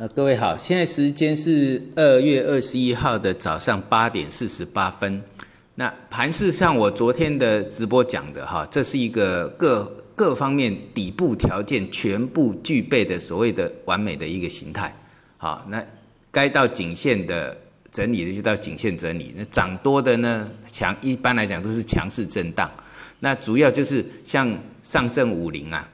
呃，各位好，现在时间是二月二十一号的早上八点四十八分。那盘市上，我昨天的直播讲的哈，这是一个各各方面底部条件全部具备的所谓的完美的一个形态。好，那该到颈线的整理的就到颈线整理，那涨多的呢强，一般来讲都是强势震荡。那主要就是像上证五零啊。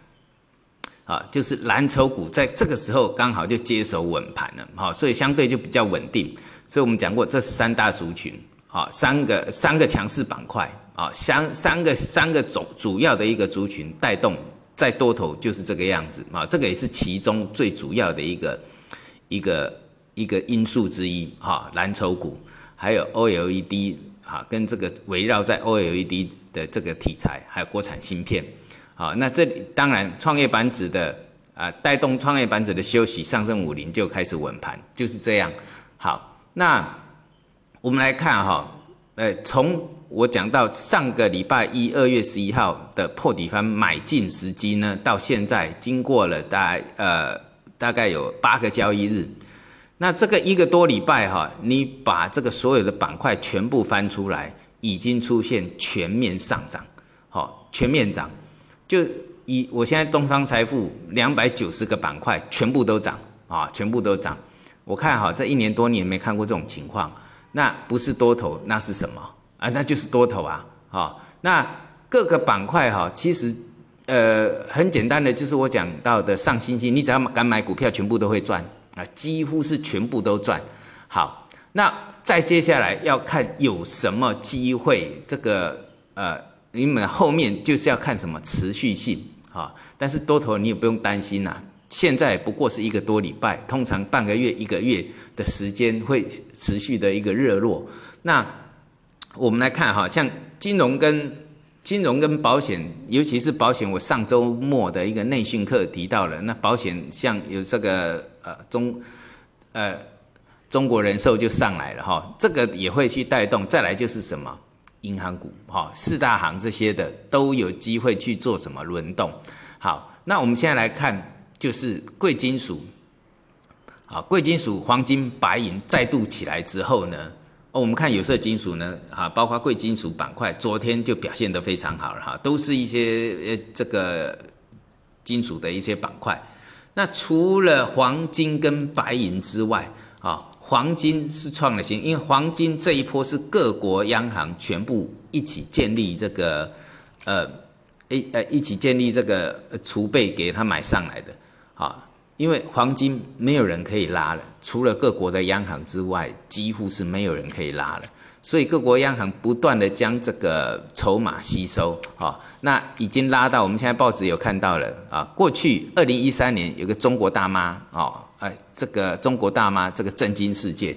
啊，就是蓝筹股在这个时候刚好就接手稳盘了，好，所以相对就比较稳定。所以我们讲过，这是三大族群，啊，三个三个强势板块，啊，三三个三个总主要的一个族群带动，在多头就是这个样子，啊，这个也是其中最主要的一个一个一个因素之一，哈，蓝筹股还有 OLED，哈，跟这个围绕在 OLED 的这个题材，还有国产芯片。好，那这里当然创业板指的啊，带动创业板指的休息，上证五零就开始稳盘，就是这样。好，那我们来看哈，呃，从我讲到上个礼拜一二月十一号的破底翻买进时机呢，到现在经过了大概呃大概有八个交易日，那这个一个多礼拜哈，你把这个所有的板块全部翻出来，已经出现全面上涨，好，全面涨。就以我现在东方财富两百九十个板块全部都涨啊，全部都涨。我看哈，这一年多你也没看过这种情况，那不是多头，那是什么啊？那就是多头啊！好，那各个板块哈，其实呃很简单的，就是我讲到的上星星，你只要敢买股票，全部都会赚啊，几乎是全部都赚。好，那再接下来要看有什么机会，这个呃。你们后面就是要看什么持续性啊？但是多头你也不用担心呐。现在不过是一个多礼拜，通常半个月、一个月的时间会持续的一个热络。那我们来看哈，像金融跟金融跟保险，尤其是保险，我上周末的一个内训课提到了。那保险像有这个呃中呃中国人寿就上来了哈，这个也会去带动。再来就是什么？银行股，哈，四大行这些的都有机会去做什么轮动。好，那我们现在来看，就是贵金属，好，贵金属黄金、白银再度起来之后呢，哦，我们看有色金属呢，啊，包括贵金属板块，昨天就表现得非常好了，哈，都是一些呃这个金属的一些板块。那除了黄金跟白银之外，啊。黄金是创了新，因为黄金这一波是各国央行全部一起建立这个，呃，一呃一起建立这个储备给他买上来的，好，因为黄金没有人可以拉了，除了各国的央行之外，几乎是没有人可以拉了。所以各国央行不断的将这个筹码吸收，啊，那已经拉到我们现在报纸有看到了啊。过去二零一三年有个中国大妈，哦，这个中国大妈这个震惊世界，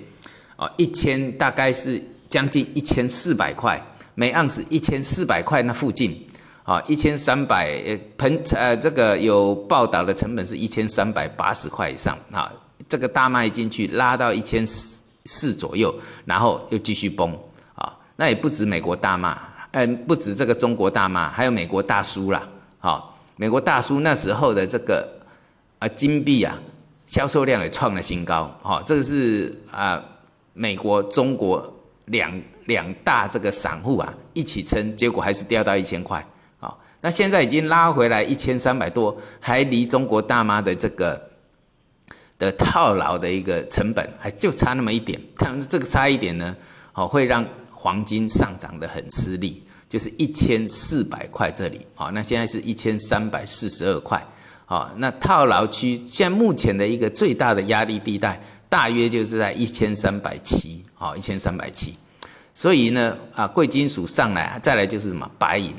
哦，一千大概是将近一千四百块，每盎司一千四百块那附近，啊，一千三百呃盆呃这个有报道的成本是一千三百八十块以上，啊，这个大妈一进去拉到一千四。四左右，然后又继续崩啊！那也不止美国大妈，嗯，不止这个中国大妈，还有美国大叔啦。好，美国大叔那时候的这个啊金币啊销售量也创了新高。好，这个是啊美国、中国两两大这个散户啊一起撑，结果还是掉到一千块。好，那现在已经拉回来一千三百多，还离中国大妈的这个。的套牢的一个成本，还就差那么一点，看这个差一点呢，好会让黄金上涨的很吃力，就是一千四百块这里，好，那现在是一千三百四十二块，好，那套牢区现在目前的一个最大的压力地带，大约就是在一千三百七，好，一千三百七，所以呢，啊，贵金属上来，再来就是什么？白银，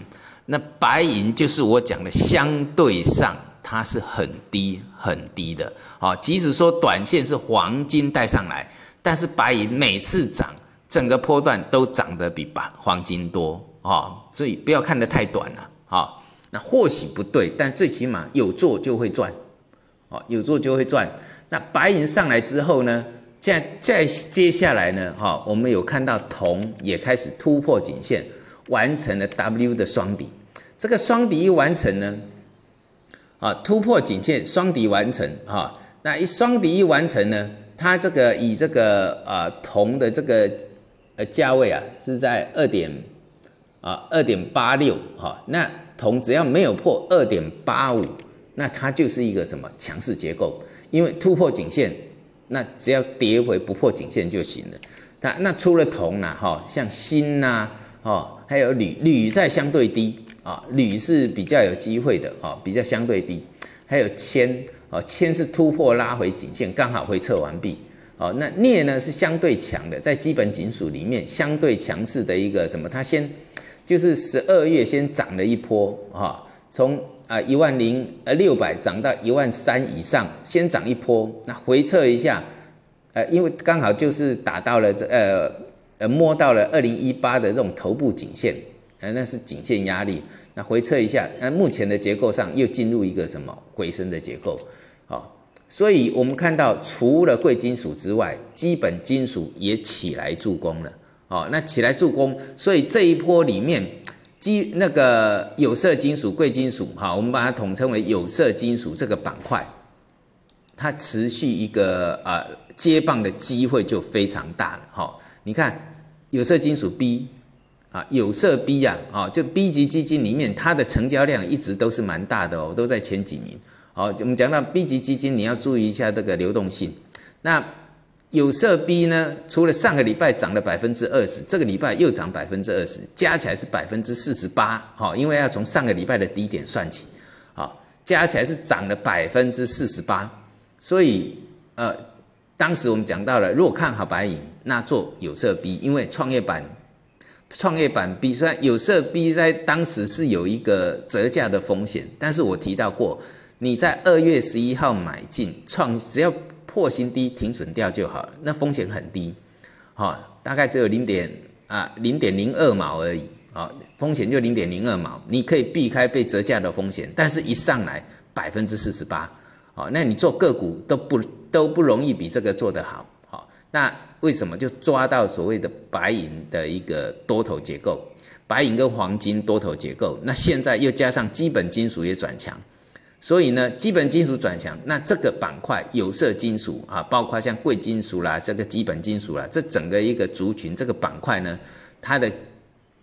那白银就是我讲的相对上。它是很低很低的，哦，即使说短线是黄金带上来，但是白银每次涨，整个波段都涨得比白黄金多，哦，所以不要看得太短了，那或许不对，但最起码有做就会赚，哦，有做就会赚。那白银上来之后呢，现在再接下来呢，哈，我们有看到铜也开始突破颈线，完成了 W 的双底，这个双底一完成呢。啊，突破颈线双底完成，哈，那一双底一完成呢，它这个以这个啊铜的这个呃价位啊是在二点啊二点八六哈，那铜只要没有破二点八五，那它就是一个什么强势结构，因为突破颈线，那只要跌回不破颈线就行了。它那除了铜呐哈，像锌呐哦，还有铝，铝在相对低。啊，铝是比较有机会的，啊，比较相对低，还有铅，啊，铅是突破拉回颈线，刚好回撤完毕，哦，那镍呢是相对强的，在基本金属里面相对强势的一个什么？它先就是十二月先涨了一波，哈，从啊一万零呃六百涨到一万三以上，先涨一波，那回撤一下，呃，因为刚好就是打到了这呃呃摸到了二零一八的这种头部颈线。呃，那是颈线压力，那回测一下，那目前的结构上又进入一个什么回升的结构，好，所以我们看到除了贵金属之外，基本金属也起来助攻了，哦，那起来助攻，所以这一波里面，基那个有色金属、贵金属，哈，我们把它统称为有色金属这个板块，它持续一个啊接棒的机会就非常大了，哈，你看有色金属 B。啊，有色 B 呀，啊，就 B 级基金里面，它的成交量一直都是蛮大的哦，都在前几名。好，我们讲到 B 级基金，你要注意一下这个流动性。那有色 B 呢，除了上个礼拜涨了百分之二十，这个礼拜又涨百分之二十，加起来是百分之四十八。好，因为要从上个礼拜的低点算起，好，加起来是涨了百分之四十八。所以，呃，当时我们讲到了，如果看好白银，那做有色 B，因为创业板。创业板 B 虽然有色 B 在当时是有一个折价的风险，但是我提到过，你在二月十一号买进创，只要破新低停损掉就好了，那风险很低，好，大概只有零点啊零点零二毛而已，啊，风险就零点零二毛，你可以避开被折价的风险，但是一上来百分之四十八，好，那你做个股都不都不容易比这个做得好，好，那。为什么就抓到所谓的白银的一个多头结构？白银跟黄金多头结构，那现在又加上基本金属也转强，所以呢，基本金属转强，那这个板块有色金属啊，包括像贵金属啦，这个基本金属啦，这整个一个族群这个板块呢，它的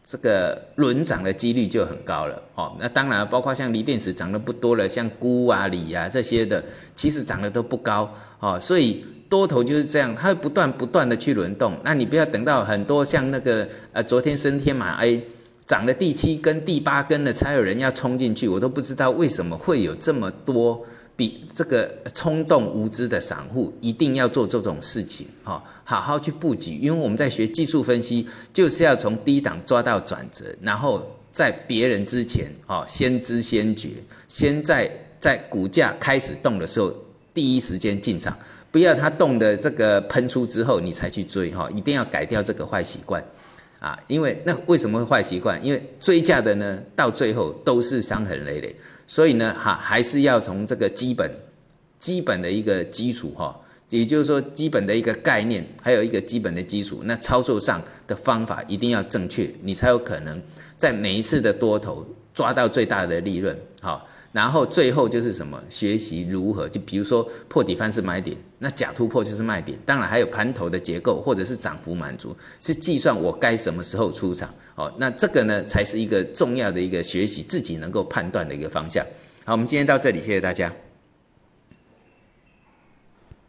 这个轮涨的几率就很高了哦。那当然，包括像锂电池涨得不多了，像钴啊、锂啊这些的，其实涨得都不高哦，所以。多头就是这样，它会不断不断的去轮动。那你不要等到很多像那个呃，昨天升天马 A 涨了第七根、第八根了，才有人要冲进去。我都不知道为什么会有这么多比这个冲动无知的散户一定要做这种事情哈，好好去布局，因为我们在学技术分析，就是要从低档抓到转折，然后在别人之前哦，先知先觉，先在在股价开始动的时候，第一时间进场。不要它动的这个喷出之后，你才去追哈，一定要改掉这个坏习惯，啊，因为那为什么会坏习惯？因为追价的呢，到最后都是伤痕累累，所以呢，哈，还是要从这个基本、基本的一个基础哈，也就是说基本的一个概念，还有一个基本的基础，那操作上的方法一定要正确，你才有可能在每一次的多头抓到最大的利润，好。然后最后就是什么？学习如何？就比如说破底翻是买点，那假突破就是卖点。当然还有盘头的结构，或者是涨幅满足，是计算我该什么时候出场。好，那这个呢才是一个重要的一个学习自己能够判断的一个方向。好，我们今天到这里，谢谢大家。